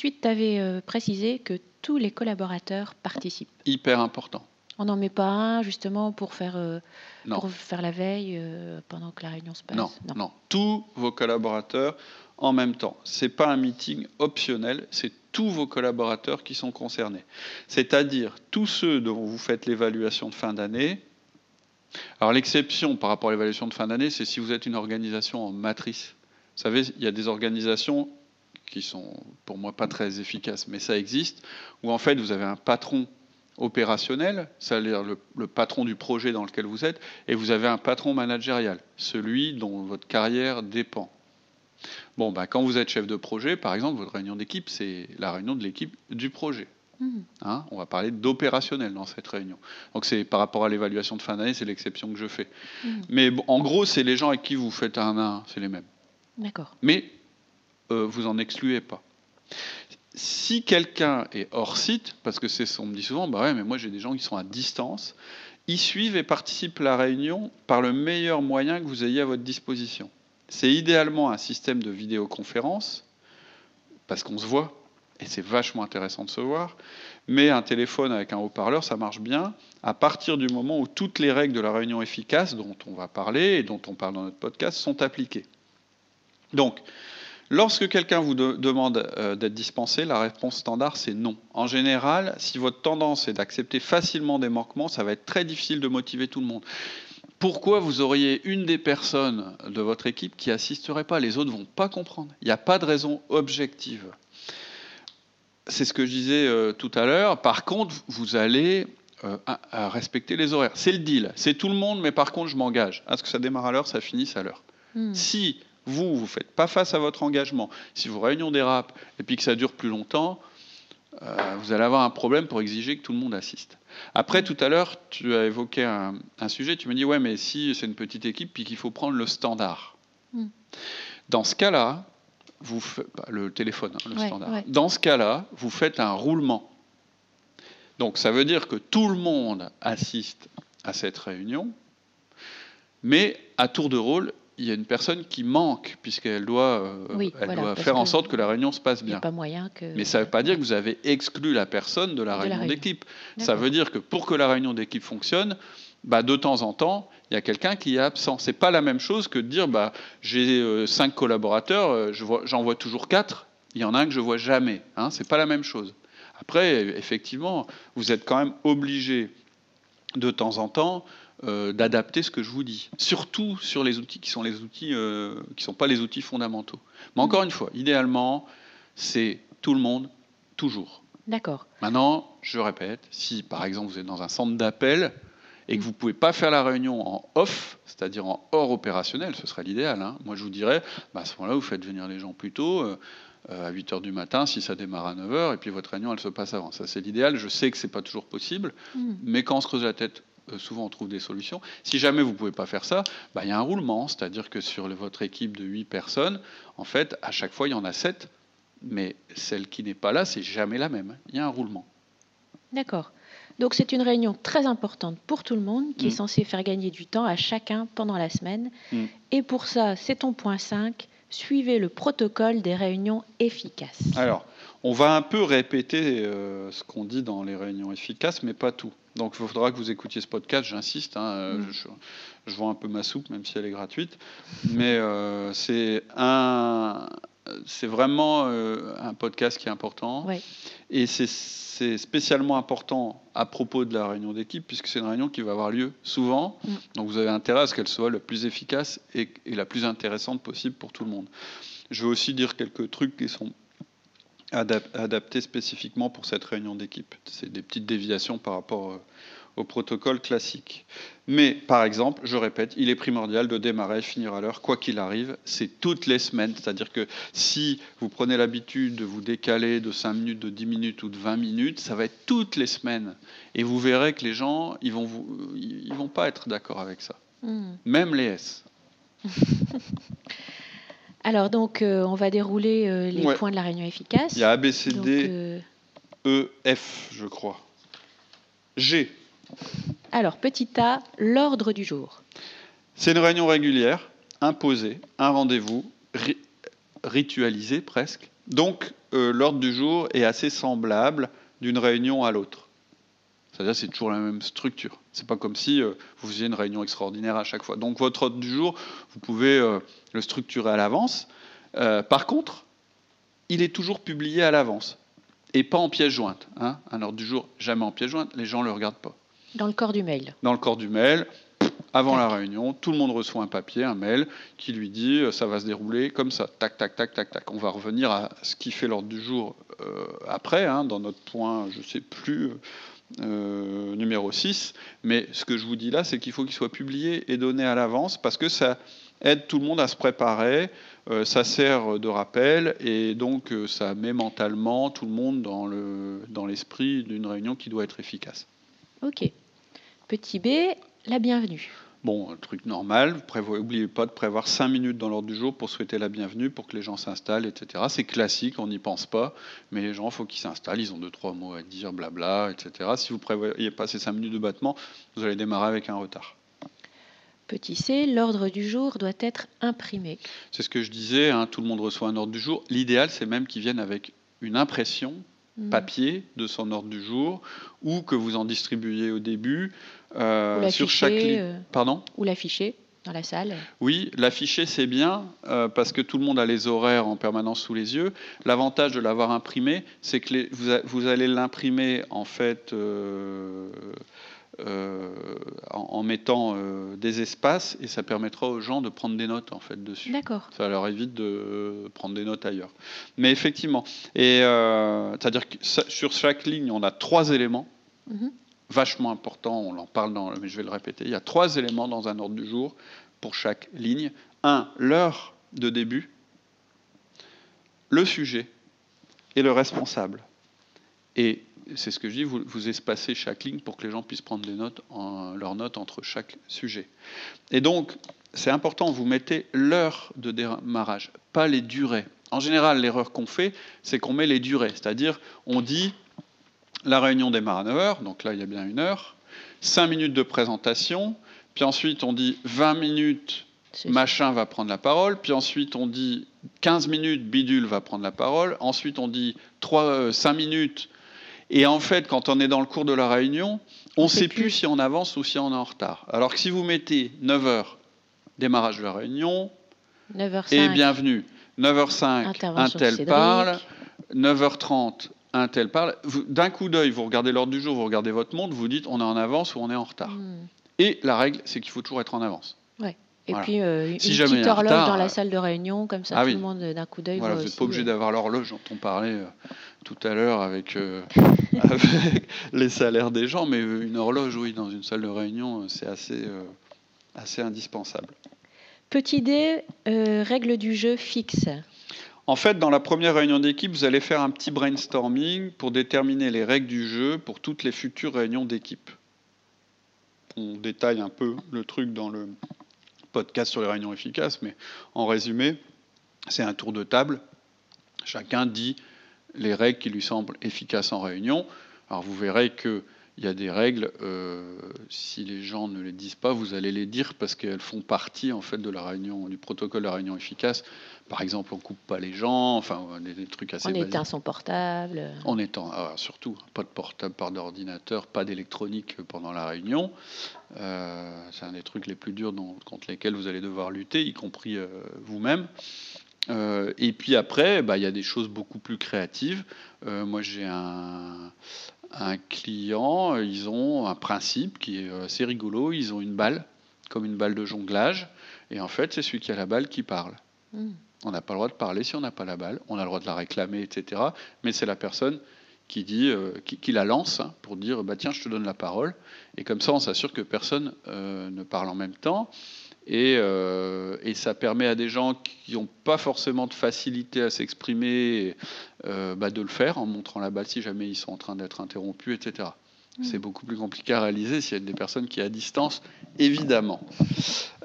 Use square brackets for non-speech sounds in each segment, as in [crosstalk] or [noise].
Ensuite, tu avais précisé que tous les collaborateurs participent. Hyper important. On n'en met pas un justement pour faire, euh, pour faire la veille euh, pendant que la réunion se passe non, non, Tous vos collaborateurs en même temps. Ce n'est pas un meeting optionnel, c'est tous vos collaborateurs qui sont concernés. C'est-à-dire tous ceux dont vous faites l'évaluation de fin d'année. Alors l'exception par rapport à l'évaluation de fin d'année, c'est si vous êtes une organisation en matrice. Vous savez, il y a des organisations qui sont pour moi pas très efficaces, mais ça existe, où en fait vous avez un patron opérationnel, c'est-à-dire le, patron du projet dans lequel vous êtes, et vous avez un patron managérial, celui dont votre carrière dépend. Bon, bah, quand vous êtes chef de projet, par exemple, votre réunion d'équipe, c'est la réunion de l'équipe du projet. Mmh. Hein, on va parler d'opérationnel dans cette réunion. Donc c'est par rapport à l'évaluation de fin d'année, c'est l'exception que je fais. Mmh. Mais en gros, c'est les gens avec qui vous faites un à un, c'est les mêmes. D'accord. Mais euh, vous en excluez pas. Si quelqu'un est hors site, parce que c'est on me dit souvent, bah ouais, mais moi j'ai des gens qui sont à distance, ils suivent et participent à la réunion par le meilleur moyen que vous ayez à votre disposition. C'est idéalement un système de vidéoconférence, parce qu'on se voit, et c'est vachement intéressant de se voir, mais un téléphone avec un haut-parleur, ça marche bien, à partir du moment où toutes les règles de la réunion efficace, dont on va parler et dont on parle dans notre podcast, sont appliquées. Donc, Lorsque quelqu'un vous demande euh, d'être dispensé, la réponse standard, c'est non. En général, si votre tendance est d'accepter facilement des manquements, ça va être très difficile de motiver tout le monde. Pourquoi vous auriez une des personnes de votre équipe qui assisterait pas? Les autres vont pas comprendre. Il n'y a pas de raison objective. C'est ce que je disais euh, tout à l'heure. Par contre, vous allez euh, respecter les horaires. C'est le deal. C'est tout le monde, mais par contre, je m'engage. À ce que ça démarre à l'heure, ça finisse à l'heure. Hmm. Si vous, vous ne faites pas face à votre engagement, si vos réunions dérapent et puis que ça dure plus longtemps, euh, vous allez avoir un problème pour exiger que tout le monde assiste. Après, tout à l'heure, tu as évoqué un, sujet, tu me dis, ouais, mais si c'est une petite équipe, puis qu'il faut prendre le standard. Hmm. Dans ce cas-là, vous bah, le téléphone, hein, le standard. Dans ce cas-là, vous faites un roulement. Donc, ça veut dire que tout le monde assiste à cette réunion, mais à tour de rôle, il y a une personne qui manque, puisqu'elle doit, euh, elle doit faire en sorte que la réunion se passe bien. Pas moyen que... Mais ça ne veut pas dire que vous avez exclu la personne de la réunion d'équipe. Ça veut dire que pour que la réunion d'équipe fonctionne, bah, de temps en temps, il y a quelqu'un qui est absent. C'est pas la même chose que de dire bah, j'ai euh, cinq collaborateurs, euh, j'en vois, toujours quatre, il y en a un que je vois jamais. Hein, c'est pas la même chose. Après, effectivement, vous êtes quand même obligé de temps en temps euh, d'adapter ce que je vous dis. Surtout sur les outils qui sont les outils euh, qui sont pas les outils fondamentaux. Mais encore une fois, idéalement, c'est tout le monde, toujours. D'accord. Maintenant, je répète, si par exemple vous êtes dans un centre d'appel et que vous ne pouvez pas faire la réunion en off, c'est-à-dire en hors opérationnel, ce serait l'idéal. Hein. Moi, je vous dirais, bah, à ce moment-là, vous faites venir les gens plus tôt. Euh, à 8 h du matin, si ça démarre à 9 h, et puis votre réunion, elle se passe avant. Ça, c'est l'idéal. Je sais que c'est pas toujours possible, hmm. mais quand on se creuse la tête souvent on trouve des solutions. Si jamais vous ne pouvez pas faire ça, bah, il y a un roulement, c'est-à-dire que sur votre équipe de 8 personnes, en fait, à chaque fois, il y en a 7, mais celle qui n'est pas là, c'est jamais la même. Il y a un roulement. D'accord. Donc c'est une réunion très importante pour tout le monde qui est mm. censée faire gagner du temps à chacun pendant la semaine. Mm. Et pour ça, c'est ton point 5, suivez le protocole des réunions efficaces. Alors, on va un peu répéter euh, ce qu'on dit dans les réunions efficaces, mais pas tout. Donc il faudra que vous écoutiez ce podcast, j'insiste. Hein, euh, mm. je, je, vends un peu ma soupe, même si elle est gratuite. Mais euh, c'est un, c'est vraiment un podcast qui est important. Et c'est, spécialement important à propos de la réunion d'équipe, puisque c'est une réunion qui va avoir lieu souvent. Mm. Donc vous avez intérêt à ce qu'elle soit la plus efficace et, et la plus intéressante possible pour tout le monde. Je vais aussi dire quelques trucs qui sont adaptés spécifiquement pour cette réunion d'équipe. C'est des petites déviations par rapport euh, au protocole classique. Mais par exemple, je répète, il est primordial de démarrer et finir à l'heure, quoi qu'il arrive. C'est toutes les semaines. C'est-à-dire que si vous prenez l'habitude de vous décaler de 5 minutes, de 10 minutes ou de 20 minutes, ça va être toutes les semaines. Et vous verrez que les gens, ils vont, vous, ils vont pas être d'accord avec ça. Hmm. Même les S. [laughs] Alors donc, euh, on va dérouler euh, les points de la réunion efficace. Il y a A, B, C, D, euh, E, F, je crois. G. Alors, petit A, l'ordre du jour. C'est une réunion régulière, imposée, un rendez-vous, ritualisé presque. Donc, l'ordre du jour est assez semblable d'une réunion à l'autre. C'est-à-dire c'est toujours la même structure. C'est pas comme si vous faisiez une réunion extraordinaire à chaque fois. Donc votre ordre du jour, vous pouvez le structurer à l'avance. Euh, par contre, il est toujours publié à l'avance et pas en pièce jointe. Hein. Un ordre du jour, jamais en pièce jointe, les gens ne le regardent pas. Dans le corps du mail. Dans le corps du mail, avant la réunion, tout le monde reçoit un papier, un mail qui lui dit euh, ça va se dérouler comme ça, tac, tac, tac, tac, tac. On va revenir à ce qui fait l'ordre du jour euh, après, hein, dans notre point, je ne sais plus, numéro 6. Mais ce que je vous dis là, c'est qu'il faut qu'il soit publié et donné à l'avance parce que ça aide tout le monde à se préparer, euh, ça sert de rappel et donc euh, ça met mentalement tout le monde dans, le, dans l'esprit d'une réunion qui doit être efficace. Ok. Petit B, la bienvenue. Bon, truc normal, n'oubliez pas de prévoir 5 minutes dans l'ordre du jour pour souhaiter la bienvenue, pour que les gens s'installent, etc. C'est classique, on n'y pense pas, mais les gens, il faut qu'ils s'installent, ils ont deux, trois mots à dire, blabla, etc. Si vous prévoyez pas ces 5 minutes de battement, vous allez démarrer avec un retard. Petit c, l'ordre du jour doit être imprimé. C'est ce que je disais, hein, tout le monde reçoit un ordre du jour. L'idéal, c'est même qu'ils viennent avec une impression. Papier de son ordre du jour ou que vous en distribuiez au début euh, sur chaque euh, Pardon Ou l'afficher dans la salle Oui, l'afficher c'est bien euh, parce que tout le monde a les horaires en permanence sous les yeux. L'avantage de l'avoir imprimé, c'est que vous, vous, allez l'imprimer en fait euh, en, mettant euh, des espaces et ça permettra aux gens de prendre des notes en fait dessus. D'accord. Ça leur évite de prendre des notes ailleurs. Mais effectivement, et euh, c'est-à-dire que sur chaque ligne, on a trois éléments. Mhm. Vachement importants, on en parle dans, mais je vais le répéter. Il y a trois éléments dans un ordre du jour pour chaque ligne. Un, l'heure de début, le sujet et le responsable. Et c'est ce que je dis, vous, vous, espacez chaque ligne pour que les gens puissent prendre des notes en, leurs notes entre chaque sujet. Et donc, c'est important, vous mettez l'heure de démarrage, pas les durées. En général, l'erreur qu'on fait, c'est qu'on met les durées, c'est-à-dire on dit la réunion démarre à 9h, donc là il y a bien une heure, 5 minutes de présentation, puis ensuite on dit 20 minutes, machin va prendre la parole, puis ensuite on dit 15 minutes, bidule va prendre la parole, ensuite on dit 3, 5 euh, minutes, et en fait, quand on est dans le cours de la réunion, on ne sait plus. si on avance ou si on est en retard. Alors que si vous mettez 9h, démarrage de la réunion, 9h05, et bienvenue. 9h05, un tel parle. 9h30, un tel parle. D'un coup d'œil, vous regardez l'ordre du jour, vous regardez votre montre, vous dites on est en avance ou on est en retard. Hmm. Et la règle, c'est qu'il faut toujours être en avance. Ouais. Et puis euh, une petite horloge dans la salle de réunion, comme ça ah tout le monde d'un coup d'œil. Voilà, vous n'êtes pas obligé euh, d'avoir l'horloge dont on parlait euh, tout à l'heure avec, [laughs] avec, les salaires des gens, mais une horloge, oui, dans une salle de réunion, c'est assez, assez indispensable. Petit D, règle du jeu fixe. En fait, dans la première réunion d'équipe, vous allez faire un petit brainstorming pour déterminer les règles du jeu pour toutes les futures réunions d'équipe. On détaille un peu le truc dans le, podcast sur les réunions efficaces, mais en résumé, c'est un tour de table. Chacun dit les règles qui lui semblent efficaces en réunion. Alors vous verrez qu'il y a des règles, euh, si les gens ne les disent pas, vous allez les dire parce qu'elles font partie en fait de la réunion, du protocole de la réunion efficace. Par exemple, on coupe pas les gens, enfin des, trucs assez. On éteint son portable. On éteint, ah, surtout pas de portable, pas d'ordinateur, pas d'électronique pendant la réunion. Euh, c'est un des trucs les plus durs contre lesquels vous allez devoir lutter, y compris euh, vous-même. Euh, et puis après, bah, il y a des choses beaucoup plus créatives. moi, j'ai un, un, client, ils ont un principe qui est assez rigolo. Ils ont une balle, comme une balle de jonglage. Et en fait, c'est celui qui a la balle qui parle. Mmh. On n'a pas le droit de parler si on n'a pas la balle. On a le droit de la réclamer, etc. Mais c'est la personne qui dit, euh, qui, la lance hein, pour dire, bah tiens, je te donne la parole. Et comme ça, on s'assure que personne euh, ne parle en même temps. Et, euh, et, ça permet à des gens qui n'ont pas forcément de facilité à s'exprimer bah, de le faire en montrant la balle si jamais ils sont en train d'être interrompus, etc. Mmh. C'est beaucoup plus compliqué à réaliser s'il y a des personnes qui sont à distance, évidemment.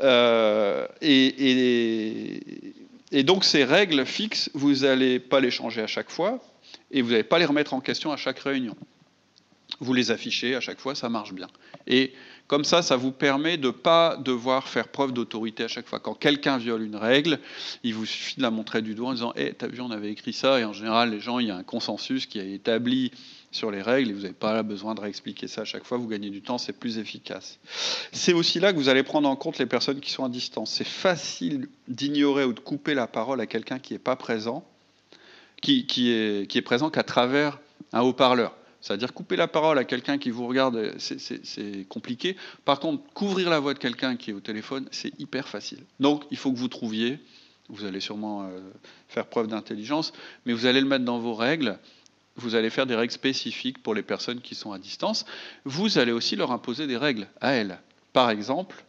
et, et donc ces règles fixes, vous n'allez pas les changer à chaque fois et vous n'allez pas les remettre en question à chaque réunion. Vous les affichez à chaque fois, ça marche bien. Et comme ça, ça vous permet de ne pas devoir faire preuve d'autorité à chaque fois. Quand quelqu'un viole une règle, il vous suffit de la montrer du doigt en disant Eh, t'as vu, on avait écrit ça. Et en général, les gens, il y a un consensus qui est établi sur les règles et vous n'avez pas besoin de réexpliquer ça à chaque fois, vous gagnez du temps, c'est plus efficace. C'est aussi là que vous allez prendre en compte les personnes qui sont à distance. C'est facile d'ignorer ou de couper la parole à quelqu'un qui n'est pas présent, qui, est présent qu'à travers un haut-parleur. C'est-à-dire couper la parole à quelqu'un qui vous regarde, c'est compliqué. Par contre, couvrir la voix de quelqu'un qui est au téléphone, c'est hyper facile. Donc, il faut que vous trouviez, vous allez sûrement euh, faire preuve d'intelligence, mais vous allez le mettre dans vos règles vous allez faire des règles spécifiques pour les personnes qui sont à distance. Vous allez aussi leur imposer des règles à elles. Par exemple,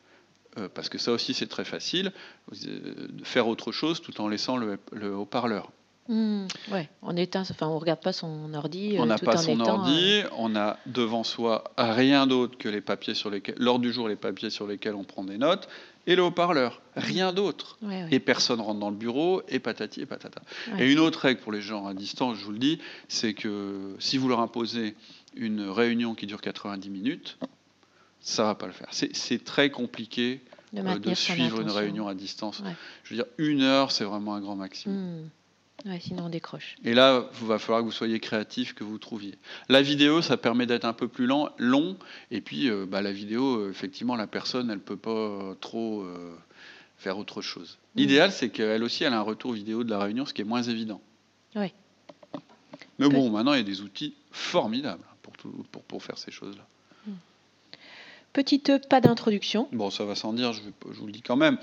euh, parce que ça aussi c'est très facile, euh, de faire autre chose tout en laissant le, haut-parleur. Mmh, ouais, on éteint, enfin on regarde pas son ordi. Euh, on n'a pas son ordi, on a devant soi rien d'autre que les papiers sur lesquels, lors du jour, les papiers sur lesquels on prend des notes et le haut-parleur, rien d'autre. Et personne rentre dans le bureau, et patati et patata. Et une autre règle pour les gens à distance, je vous le dis, c'est que si vous leur imposez une réunion qui dure 90 minutes, ça va pas le faire. C'est très compliqué de, euh, suivre une réunion à distance. Je veux dire, une heure, c'est vraiment un grand maximum. Sinon on décroche. Et là, il va falloir que vous soyez créatif, que vous trouviez. La vidéo, ça permet d'être un peu plus long, long et puis euh, bah, la vidéo, euh, effectivement, la personne, elle ne peut pas trop euh, faire autre chose. Mm. L'idéal, c'est qu'elle aussi, elle a un retour vidéo de la réunion, ce qui est moins évident. Oui. Mais bon, maintenant, il y a des outils formidables pour, pour, pour faire ces choses-là. Petite E, pas d'introduction. Bon, ça va sans dire, je, vous le dis quand même.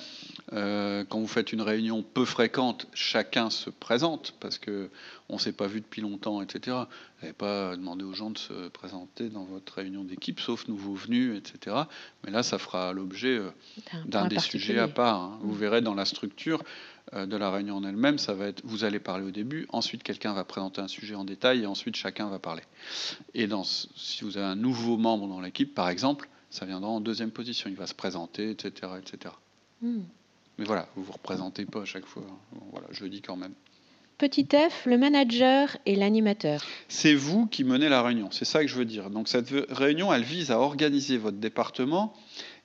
Euh, quand vous faites une réunion peu fréquente, chacun se présente parce que on s'est pas vu depuis longtemps, etc. Vous n'avez pas demandé aux gens de se présenter dans votre réunion d'équipe, sauf nouveaux venus, etc. Mais là, ça fera l'objet euh, d'un des sujets à part. Hein. Vous mm. verrez dans la structure euh, de la réunion en elle-même, ça va être vous allez parler au début, ensuite quelqu'un va présenter un sujet en détail et ensuite chacun va parler. Et dans, si vous avez un nouveau membre dans l'équipe, par exemple, ça viendra en deuxième position. Il va se présenter, etc. etc. Hmm. Mais voilà, vous ne vous représentez pas à chaque fois. Voilà, je le dis quand même. Petit f, le manager et l'animateur. C'est vous qui menez la réunion, c'est ça que je veux dire. Donc cette réunion, elle vise à organiser votre département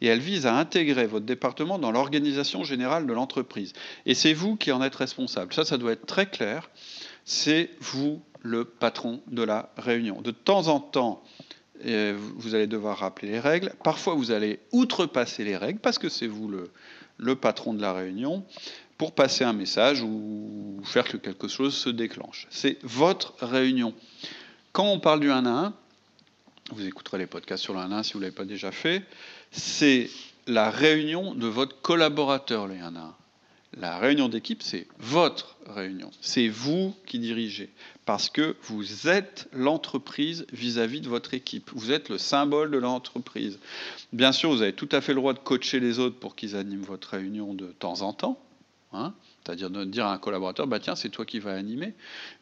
et elle vise à intégrer votre département dans l'organisation générale de l'entreprise. Et c'est vous qui en êtes responsable. Ça, ça doit être très clair. C'est vous le patron de la réunion. De temps en temps, vous allez devoir rappeler les règles. Parfois, vous allez outrepasser les règles parce que c'est vous le, patron de la réunion pour passer un message ou faire que quelque chose se déclenche. C'est votre réunion. Quand on parle du 1 à 1, vous écouterez les podcasts sur le 1 à 1 si vous ne l'avez pas déjà fait, c'est la réunion de votre collaborateur, le 1 à 1. La réunion d'équipe, c'est votre réunion. C'est vous qui dirigez. Parce que vous êtes l'entreprise vis-à-vis de votre équipe. Vous êtes le symbole de l'entreprise. Bien sûr, vous avez tout à fait le droit de coacher les autres pour qu'ils animent votre réunion de temps en temps. Hein. c'est-à-dire de dire à un collaborateur, bah tiens, c'est toi qui vas animer.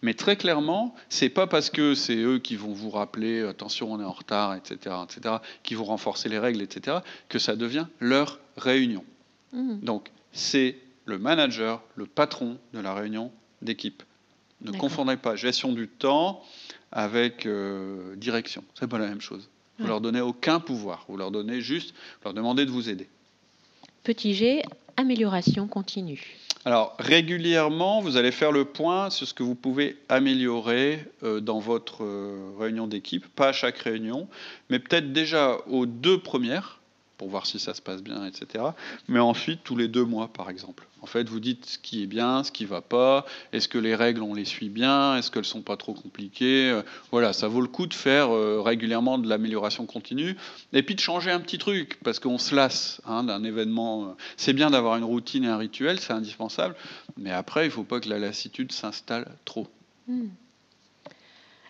Mais très clairement, c'est pas parce que c'est eux qui vont vous rappeler, attention, on est en retard, etc., etc., qui vont renforcer les règles, etc., que ça devient leur réunion. Mmh. Donc, c'est le manager, le patron de la réunion d'équipe. Ne confondez pas gestion du temps avec euh, direction. C'est pas la même chose. Vous ne leur donnez aucun pouvoir. Vous leur donnez juste, leur demandez de vous aider. Petit G, amélioration continue. Alors régulièrement, vous allez faire le point sur ce que vous pouvez améliorer euh, dans votre euh, réunion d'équipe, pas à chaque réunion, mais peut-être déjà aux deux premières, pour voir si ça se passe bien, etc. Mais ensuite, tous les deux mois, par exemple. En fait, vous dites ce qui est bien, ce qui va pas, est-ce que les règles, on les suit bien, est-ce qu'elles sont pas trop compliquées? Euh, voilà, ça vaut le coup de faire euh, régulièrement de l'amélioration continue, et puis de changer un petit truc, parce qu'on se lasse hein, d'un événement. Euh, c'est bien d'avoir une routine et un rituel, c'est indispensable, mais après, il faut pas que la lassitude s'installe trop. Hmm.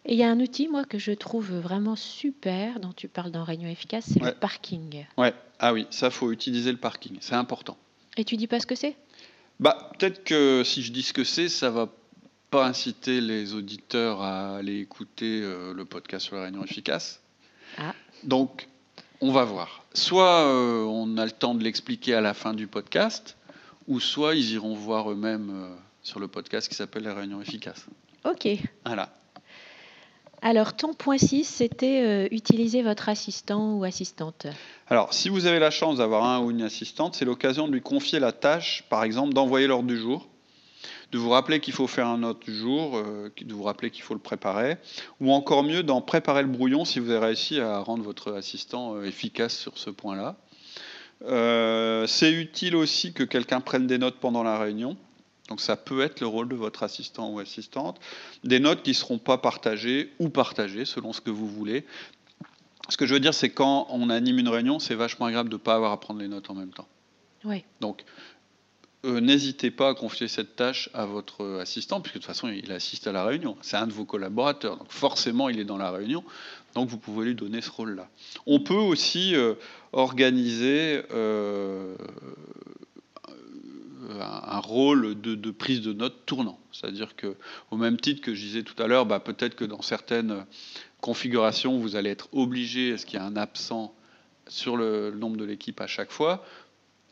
Et il y a un outil, moi, que je trouve vraiment super, dont tu parles dans Réunion efficace, c'est le parking. Ouais. Ah oui, ça, faut utiliser le parking. C'est important. Et tu dis pas ce que c'est? Bah, peut-être que si je dis ce que c'est, ça va pas inciter les auditeurs à aller écouter euh, le podcast sur la Réunion efficace. Ah. Donc, on va voir. Soit euh, on a le temps de l'expliquer à la fin du podcast, ou soit ils iront voir eux-mêmes euh, sur le podcast qui s'appelle la Réunion efficace. Ok. Voilà. Alors, ton point 6, c'était euh, utiliser votre assistant ou assistante. Alors, si vous avez la chance d'avoir un ou une assistante, c'est l'occasion de lui confier la tâche, par exemple, d'envoyer l'ordre du jour, de vous rappeler qu'il faut faire un autre du jour, euh, de vous rappeler qu'il faut le préparer, ou encore mieux, d'en préparer le brouillon si vous avez réussi à rendre votre assistant euh, efficace sur ce point-là. c'est utile aussi que quelqu'un prenne des notes pendant la réunion. Donc ça peut être le rôle de votre assistant ou assistante. Des notes qui ne seront pas partagées ou partagées selon ce que vous voulez. Ce que je veux dire, c'est quand on anime une réunion, c'est vachement agréable de ne pas avoir à prendre les notes en même temps. Oui. Donc, euh, n'hésitez pas à confier cette tâche à votre assistant, puisque de toute façon, il assiste à la réunion. C'est un de vos collaborateurs, donc forcément, il est dans la réunion. Donc, vous pouvez lui donner ce rôle-là. On peut aussi euh, organiser euh, un, rôle de, prise de notes tournant. C'est-à-dire que, au même titre que je disais tout à l'heure, bah, peut-être que dans certaines configurations, vous allez être obligé, est-ce qu'il y a un absent sur le, nombre de l'équipe à chaque fois?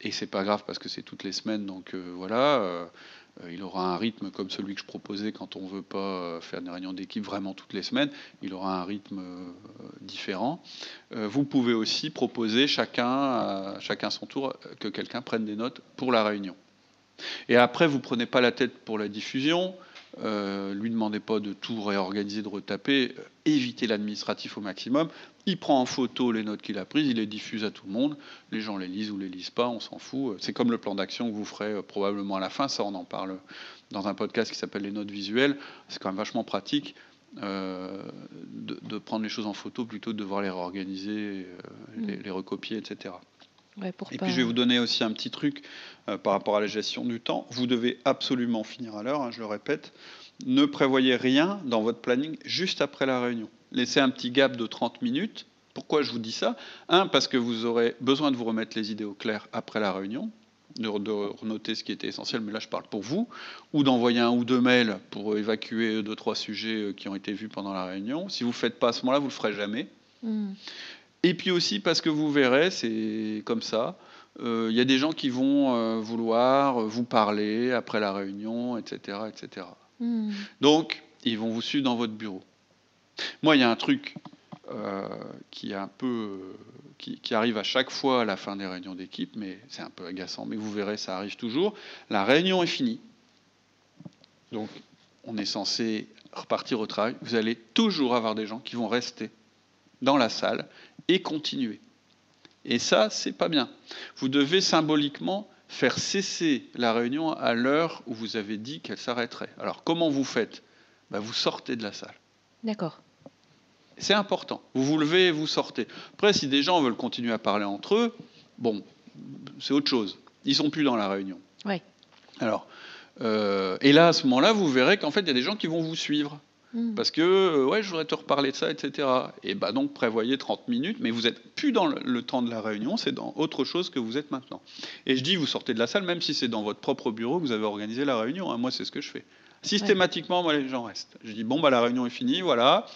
Et c'est pas grave parce que c'est toutes les semaines, donc euh, voilà. Euh, il aura un rythme comme celui que je proposais quand on veut pas faire une réunion d'équipe vraiment toutes les semaines. Il aura un rythme euh, différent. vous pouvez aussi proposer chacun, chacun son tour, que quelqu'un prenne des notes pour la réunion. Et après, vous prenez pas la tête pour la diffusion. Euh, lui demandez pas de tout réorganiser, de retaper, euh, évitez l'administratif au maximum. Il prend en photo les notes qu'il a prises, il les diffuse à tout le monde. Les gens les lisent ou les lisent pas, on s'en fout. C'est comme le plan d'action que vous ferez euh, probablement à la fin. Ça, on en parle dans un podcast qui s'appelle les notes visuelles. C'est quand même vachement pratique euh, de, prendre les choses en photo plutôt que de devoir les réorganiser, mm. les, recopier, etc. et puis je vais vous donner aussi un petit truc euh, par rapport à la gestion du temps. Vous devez absolument finir à l'heure, hein, je le répète. Ne prévoyez rien dans votre planning juste après la réunion. Laissez un petit gap de 30 minutes. Pourquoi je vous dis ça? Un, parce que vous aurez besoin de vous remettre les idées au clair après la réunion, de, renoter ce qui était essentiel, mais là je parle pour vous, ou d'envoyer un ou deux mails pour évacuer deux, trois sujets euh, qui ont été vus pendant la réunion. Si vous ne faites pas à ce moment-là, vous ne le ferez jamais. Hmm. Et puis aussi parce que vous verrez, c'est comme ça, il euh, y a des gens qui vont euh, vouloir vous parler après la réunion, etc. etc. Hmm. Donc, ils vont vous suivre dans votre bureau. Moi, il y a un truc euh, qui, est un peu, qui, qui, arrive à chaque fois à la fin des réunions d'équipe, mais c'est un peu agaçant, mais vous verrez, ça arrive toujours. La réunion est finie. Donc, on est censé repartir au travail. Vous allez toujours avoir des gens qui vont rester dans la salle et continuer. Et ça, c'est pas bien. Vous devez symboliquement faire cesser la réunion à l'heure où vous avez dit qu'elle s'arrêterait. Alors, comment vous faites? Ben, Vous sortez de la salle. D'accord. C'est important. Vous vous levez et vous sortez. Après, si des gens veulent continuer à parler entre eux, bon, c'est autre chose. Ils sont plus dans la réunion. Oui. Alors, euh, et là, à ce moment-là, vous verrez qu'en fait, il y a des gens qui vont vous suivre. Mm. Parce que, euh, ouais, je voudrais te reparler de ça, etc. Et bah donc, prévoyez 30 minutes, mais vous n'êtes plus dans le, temps de la réunion, c'est dans autre chose que vous êtes maintenant. Et je dis, vous sortez de la salle, même si c'est dans votre propre bureau que vous avez organisé la réunion. Hein. Moi, c'est ce que je fais. Systématiquement, moi, les gens restent. Je dis, bon, bah, la réunion est finie, voilà.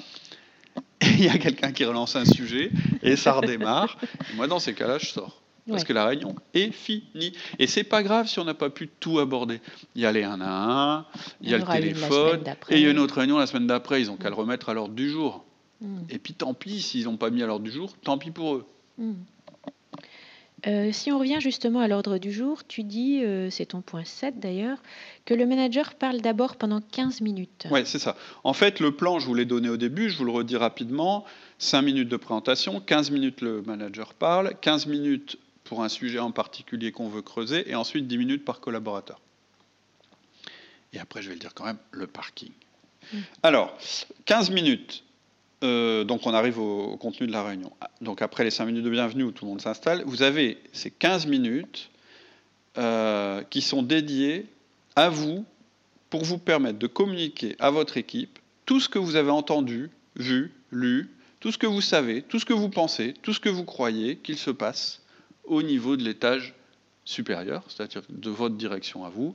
[laughs] il y a quelqu'un qui relance un sujet, et ça redémarre. moi, dans ces cas-là, je sors parce que la réunion est finie. Et c'est pas grave si on n'a pas pu tout aborder. Il y a les 1 à 1, il y a le téléphone, et il y a une autre réunion la semaine d'après. Ils ont qu'à le remettre à l'ordre du jour. Hmm. Et puis tant pis s'ils n'ont pas mis à l'ordre du jour, tant pis pour eux. Hmm. Euh, si on revient justement à l'ordre du jour, tu dis, euh, c'est ton point 7 d'ailleurs, que le manager parle d'abord pendant 15 minutes. Oui, c'est ça. En fait, le plan, je vous l'ai donné au début, je vous le redis rapidement. 5 minutes de présentation, 15 minutes le manager parle, 15 minutes pour un sujet en particulier qu'on veut creuser, et ensuite 10 minutes par collaborateur. Et après, je vais le dire quand même, le parking. Mm. Alors, 15 minutes. Euh, donc on arrive au, contenu de la réunion. Donc après les 5 minutes de bienvenue où tout le monde s'installe, vous avez ces 15 minutes euh, qui sont dédiées à vous pour vous permettre de communiquer à votre équipe tout ce que vous avez entendu, vu, lu, tout ce que vous savez, tout ce que vous pensez, tout ce que vous croyez qu'il se passe au niveau de l'étage supérieur, c'est-à-dire de votre direction à vous,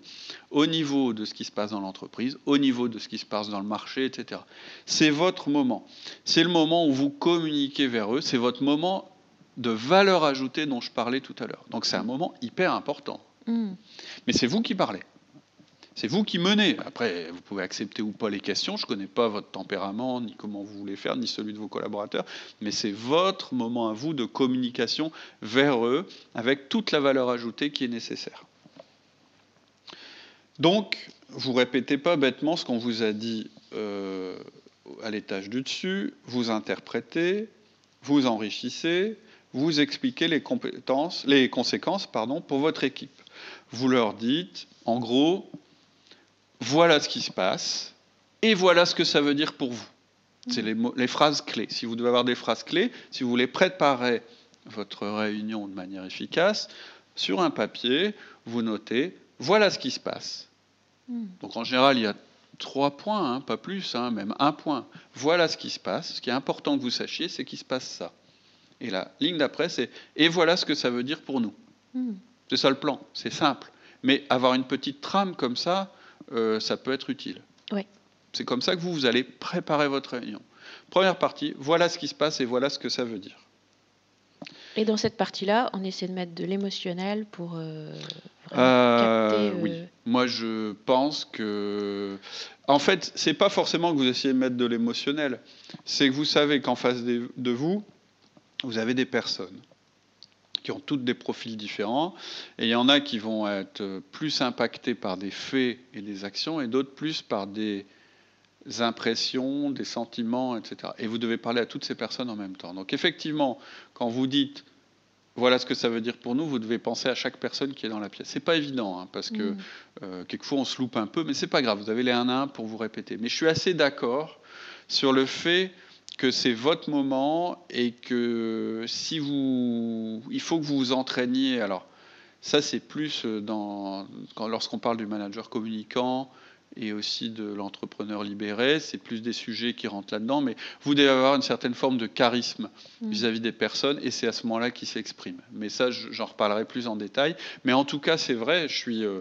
au niveau de ce qui se passe dans l'entreprise, au niveau de ce qui se passe dans le marché, etc. C'est votre moment. C'est le moment où vous communiquez vers eux, c'est votre moment de valeur ajoutée dont je parlais tout à l'heure. Donc c'est un moment hyper important. Mm. Mais c'est vous qui parlez. C'est vous qui menez. Après, vous pouvez accepter ou pas les questions. Je ne connais pas votre tempérament, ni comment vous voulez faire, ni celui de vos collaborateurs. Mais c'est votre moment à vous de communication vers eux, avec toute la valeur ajoutée qui est nécessaire. Donc, vous répétez pas bêtement ce qu'on vous a dit euh, à l'étage du dessus. Vous interprétez, vous enrichissez, vous expliquez les compétences, les conséquences, pardon, pour votre équipe. Vous leur dites, en gros, voilà ce qui se passe, et voilà ce que ça veut dire pour vous. C'est les, phrases clés. Si vous devez avoir des phrases clés, si vous voulez préparer votre réunion de manière efficace, sur un papier, vous notez, voilà ce qui se passe. Hmm. Donc en général, il y a trois points, hein, pas plus, hein, même un point. Voilà ce qui se passe. Ce qui est important que vous sachiez, c'est qu'il se passe ça. Et la ligne d'après, c'est et voilà ce que ça veut dire pour nous. Hmm. C'est ça le plan, c'est simple. Mais avoir une petite trame comme ça, euh, ça peut être utile. C'est comme ça que vous, vous allez préparer votre réunion. Première partie, voilà ce qui se passe et voilà ce que ça veut dire. Et dans cette partie-là, on essaie de mettre de l'émotionnel pour euh, euh capter. Oui, moi je pense que. En fait, c'est pas forcément que vous essayez de mettre de l'émotionnel, c'est que vous savez qu'en face de vous, vous avez des personnes qui ont toutes des profils différents. Et il y en a qui vont être plus impactés par des faits et des actions, et d'autres plus par des impressions, des sentiments, etc. Et vous devez parler à toutes ces personnes en même temps. Donc effectivement, quand vous dites voilà ce que ça veut dire pour nous, vous devez penser à chaque personne qui est dans la pièce. C'est pas évident, hein, parce que mm. euh, quelquefois on se loupe un peu, mais c'est pas grave, vous avez les un à un pour vous répéter. Mais je suis assez d'accord sur le fait que c'est votre moment et que si vous, il faut que vous vous entraîniez. Alors, ça, c'est plus dans, lorsqu'on parle du manager communicant et aussi de l'entrepreneur libéré, c'est plus des sujets qui rentrent là-dedans, mais vous devez avoir une certaine forme de charisme mm. vis-à-vis des personnes, et c'est à ce moment-là qu'ils s'expriment. Mais ça, j'en reparlerai plus en détail. Mais en tout cas, c'est vrai, je suis euh,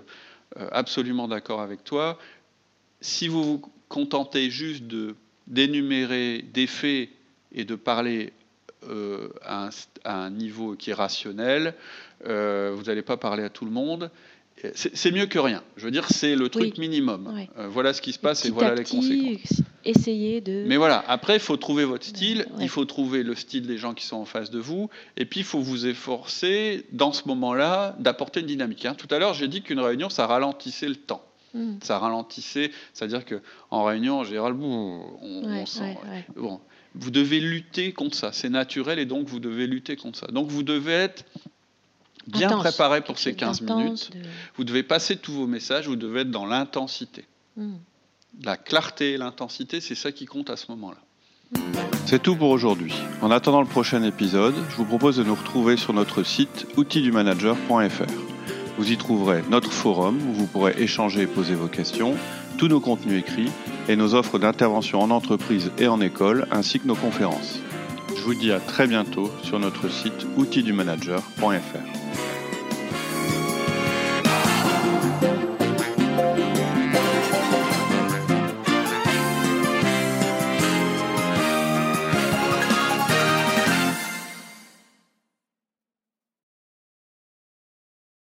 euh, absolument d'accord avec toi. Si vous vous contentez juste de d'énumérer des faits et de parler euh, à, un, niveau qui est rationnel, euh, vous n'allez pas parler à tout le monde. C'est mieux que rien. Je veux dire, c'est le truc minimum. Euh, voilà ce qui se passe et, voilà les conséquences. Essayer de. Mais voilà, après, il faut trouver votre style, il faut trouver le style des gens qui sont en face de vous, et puis il faut vous efforcer, dans ce moment-là, d'apporter une dynamique. Hein. Tout à l'heure, j'ai dit qu'une réunion, ça ralentissait le temps. Hmm. Ça ralentissait, c'est-à-dire qu'en réunion, en général, on, sent. Bon, vous devez lutter contre ça. C'est naturel et donc vous devez lutter contre ça. Donc vous devez être bien préparé pour ces 15 minutes. Vous devez passer tous vos messages, vous devez être dans l'intensité. Hmm. La clarté et l'intensité, c'est ça qui compte à ce moment-là. C'est tout pour aujourd'hui. En attendant le prochain épisode, je vous propose de nous retrouver sur notre site outildumanager.fr. Vous y trouverez notre forum où vous pourrez échanger et poser vos questions, tous nos contenus écrits et nos offres d'intervention en entreprise et en école, ainsi que nos conférences. Je vous dis à très bientôt sur notre site outildumanager.fr.